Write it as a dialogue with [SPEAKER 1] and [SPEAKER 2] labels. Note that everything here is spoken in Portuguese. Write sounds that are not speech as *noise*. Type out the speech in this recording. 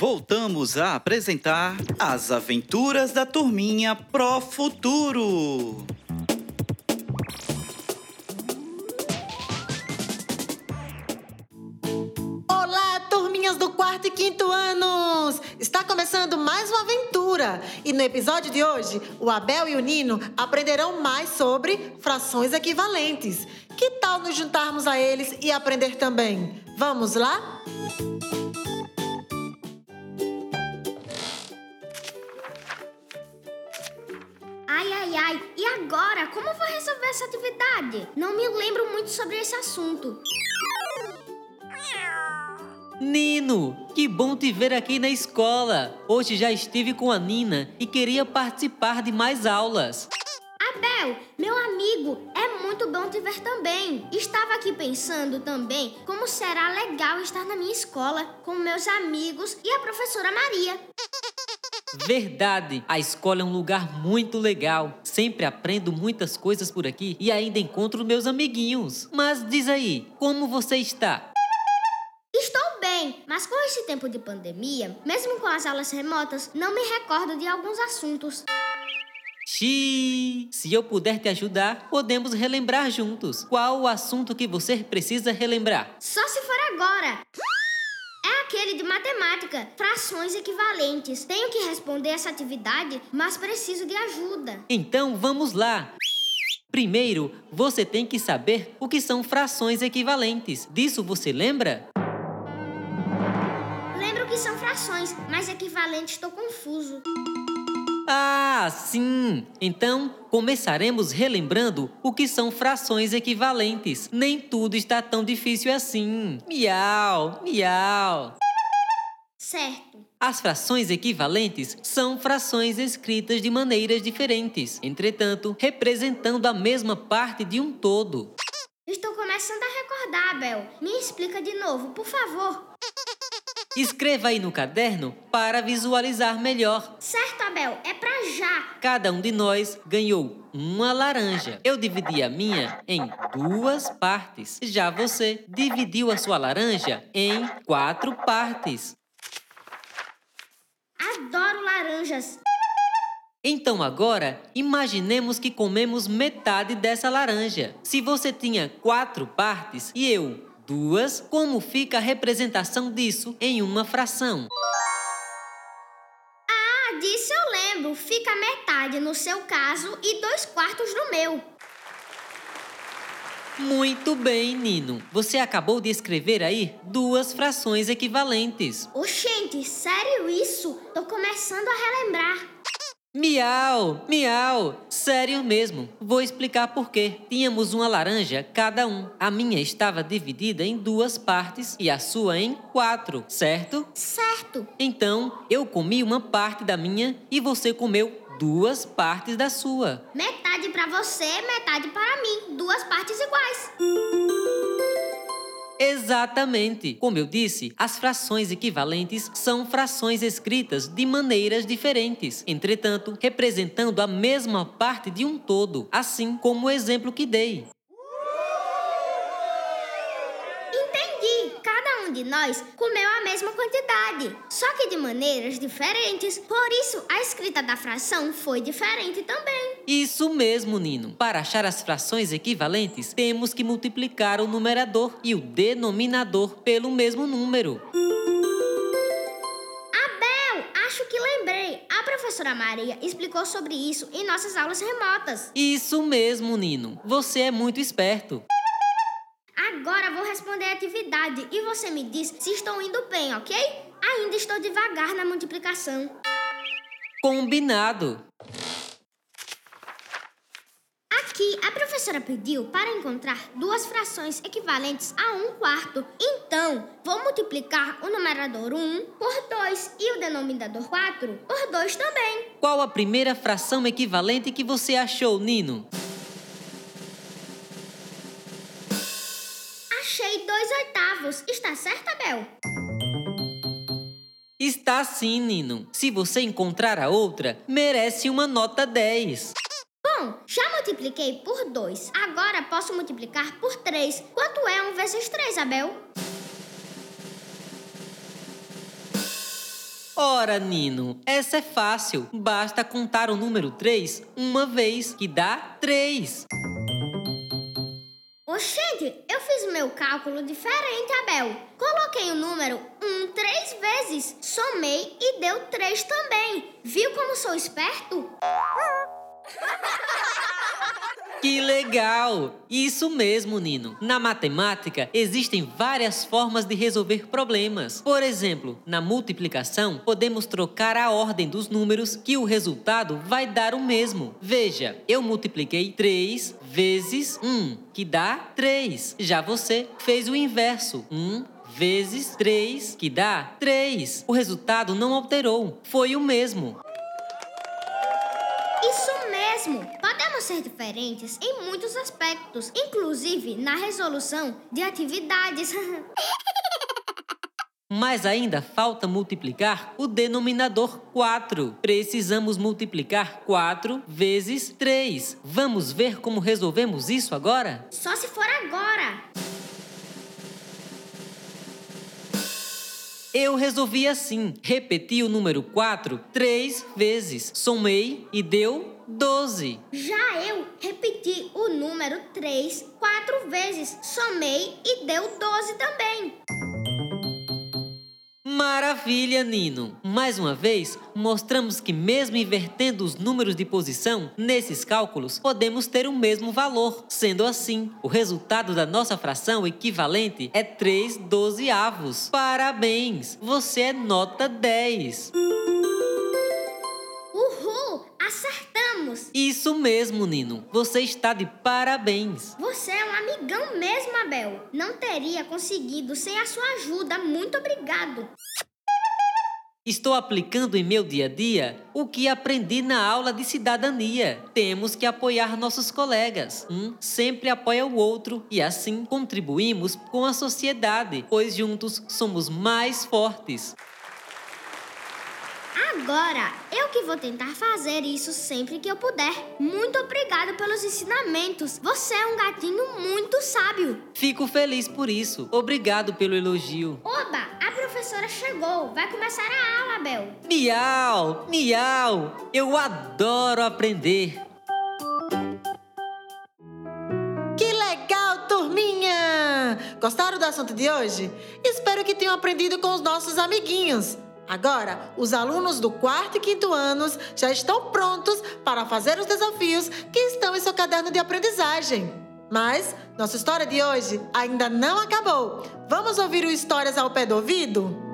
[SPEAKER 1] voltamos a apresentar As Aventuras da Turminha Pro Futuro.
[SPEAKER 2] Olá, turminhas do quarto e quinto anos! Está começando mais uma aventura e no episódio de hoje, o Abel e o Nino aprenderão mais sobre frações equivalentes. Que tal nos juntarmos a eles e aprender também? Vamos lá?
[SPEAKER 3] Ai, ai, ai. E agora? Como vou resolver essa atividade? Não me lembro muito sobre esse assunto.
[SPEAKER 4] Nino, que bom te ver aqui na escola. Hoje já estive com a Nina e queria participar de mais aulas.
[SPEAKER 3] Abel, meu amigo, é muito bom te ver também. Estava aqui pensando também como será legal estar na minha escola com meus amigos e a professora Maria.
[SPEAKER 4] Verdade, a escola é um lugar muito legal. Sempre aprendo muitas coisas por aqui e ainda encontro meus amiguinhos. Mas diz aí, como você está?
[SPEAKER 3] Estou bem, mas com esse tempo de pandemia, mesmo com as aulas remotas, não me recordo de alguns assuntos.
[SPEAKER 4] Xiii! Se eu puder te ajudar, podemos relembrar juntos. Qual o assunto que você precisa relembrar?
[SPEAKER 3] Só se for agora. De matemática, frações equivalentes. Tenho que responder essa atividade, mas preciso de ajuda.
[SPEAKER 4] Então vamos lá! Primeiro, você tem que saber o que são frações equivalentes. Disso você lembra?
[SPEAKER 3] Lembro que são frações, mas equivalente estou confuso.
[SPEAKER 4] Ah, sim! Então, começaremos relembrando o que são frações equivalentes. Nem tudo está tão difícil assim. Miau, miau.
[SPEAKER 3] Certo.
[SPEAKER 4] As frações equivalentes são frações escritas de maneiras diferentes, entretanto, representando a mesma parte de um todo.
[SPEAKER 3] Estou começando a recordar, Abel. Me explica de novo, por favor.
[SPEAKER 4] Escreva aí no caderno para visualizar melhor.
[SPEAKER 3] Certo, Abel, é pra já.
[SPEAKER 4] Cada um de nós ganhou uma laranja. Eu dividi a minha em duas partes. Já você dividiu a sua laranja em quatro partes.
[SPEAKER 3] Adoro laranjas.
[SPEAKER 4] Então agora, imaginemos que comemos metade dessa laranja. Se você tinha quatro partes e eu duas, como fica a representação disso em uma fração?
[SPEAKER 3] Ah, disso eu lembro. Fica metade no seu caso e dois quartos no meu.
[SPEAKER 4] Muito bem, Nino. Você acabou de escrever aí duas frações equivalentes.
[SPEAKER 3] Oxente, sério isso? Tô começando a relembrar.
[SPEAKER 4] Miau, miau, sério mesmo. Vou explicar por quê. Tínhamos uma laranja cada um. A minha estava dividida em duas partes e a sua em quatro, certo?
[SPEAKER 3] Certo.
[SPEAKER 4] Então, eu comi uma parte da minha e você comeu duas partes da sua.
[SPEAKER 3] Metade pra você, metade para mim. Duas partes iguais.
[SPEAKER 4] Exatamente. Como eu disse, as frações equivalentes são frações escritas de maneiras diferentes, entretanto, representando a mesma parte de um todo, assim como o exemplo que dei.
[SPEAKER 3] Entendi. Cada um de nós comeu a mesma quantidade, só que de maneiras diferentes. Por isso, a escrita da fração foi diferente também.
[SPEAKER 4] Isso mesmo, Nino. Para achar as frações equivalentes, temos que multiplicar o numerador e o denominador pelo mesmo número.
[SPEAKER 3] Abel, acho que lembrei. A professora Maria explicou sobre isso em nossas aulas remotas.
[SPEAKER 4] Isso mesmo, Nino. Você é muito esperto.
[SPEAKER 3] Agora vou responder a atividade e você me diz se estou indo bem, ok? Ainda estou devagar na multiplicação.
[SPEAKER 4] Combinado.
[SPEAKER 3] Aqui, a professora pediu para encontrar duas frações equivalentes a um quarto. Então, vou multiplicar o numerador 1 por 2 e o denominador 4 por 2 também.
[SPEAKER 4] Qual a primeira fração equivalente que você achou, Nino?
[SPEAKER 3] Achei 2 oitavos. Está certo, Abel?
[SPEAKER 4] Está sim, Nino. Se você encontrar a outra, merece uma nota 10.
[SPEAKER 3] Bom, já multipliquei por 2. Agora posso multiplicar por 3. Quanto é 1 vezes 3, Abel?
[SPEAKER 4] Ora, Nino, essa é fácil. Basta contar o número 3 uma vez, que dá 3.
[SPEAKER 3] Oxente, eu meu cálculo diferente, Abel. Coloquei o número 1 três vezes, somei e deu 3 também. Viu como sou esperto? *laughs*
[SPEAKER 4] Que legal! Isso mesmo, Nino. Na matemática, existem várias formas de resolver problemas. Por exemplo, na multiplicação, podemos trocar a ordem dos números que o resultado vai dar o mesmo. Veja, eu multipliquei 3 vezes 1, que dá 3. Já você fez o inverso. 1 vezes 3, que dá 3. O resultado não alterou, foi o mesmo.
[SPEAKER 3] Isso mesmo! Podemos ser diferentes em muitos aspectos, inclusive na resolução de atividades. *laughs*
[SPEAKER 4] Mas ainda falta multiplicar o denominador 4. Precisamos multiplicar 4 vezes 3. Vamos ver como resolvemos isso agora?
[SPEAKER 3] Só se for agora!
[SPEAKER 4] Eu resolvi assim. Repeti o número 4 três vezes. Somei e deu 12.
[SPEAKER 3] Já eu repeti o número 3 quatro vezes, somei e deu 12 também.
[SPEAKER 4] Maravilha, Nino! Mais uma vez, mostramos que, mesmo invertendo os números de posição, nesses cálculos podemos ter o mesmo valor. Sendo assim, o resultado da nossa fração equivalente é 3 dozeavos. Parabéns! Você é nota 10. Isso mesmo, Nino. Você está de parabéns.
[SPEAKER 3] Você é um amigão mesmo, Abel. Não teria conseguido sem a sua ajuda. Muito obrigado.
[SPEAKER 4] Estou aplicando em meu dia a dia o que aprendi na aula de cidadania. Temos que apoiar nossos colegas. Um sempre apoia o outro e assim contribuímos com a sociedade, pois juntos somos mais fortes.
[SPEAKER 3] Agora, eu que vou tentar fazer isso sempre que eu puder. Muito obrigado pelos ensinamentos. Você é um gatinho muito sábio.
[SPEAKER 4] Fico feliz por isso. Obrigado pelo elogio.
[SPEAKER 3] Oba, a professora chegou. Vai começar a aula, Bel.
[SPEAKER 4] Miau, miau. Eu adoro aprender.
[SPEAKER 2] Que legal, turminha! Gostaram do assunto de hoje? Espero que tenham aprendido com os nossos amiguinhos. Agora, os alunos do quarto e quinto anos já estão prontos para fazer os desafios que estão em seu caderno de aprendizagem. Mas nossa história de hoje ainda não acabou. Vamos ouvir o Histórias ao Pé do Ouvido?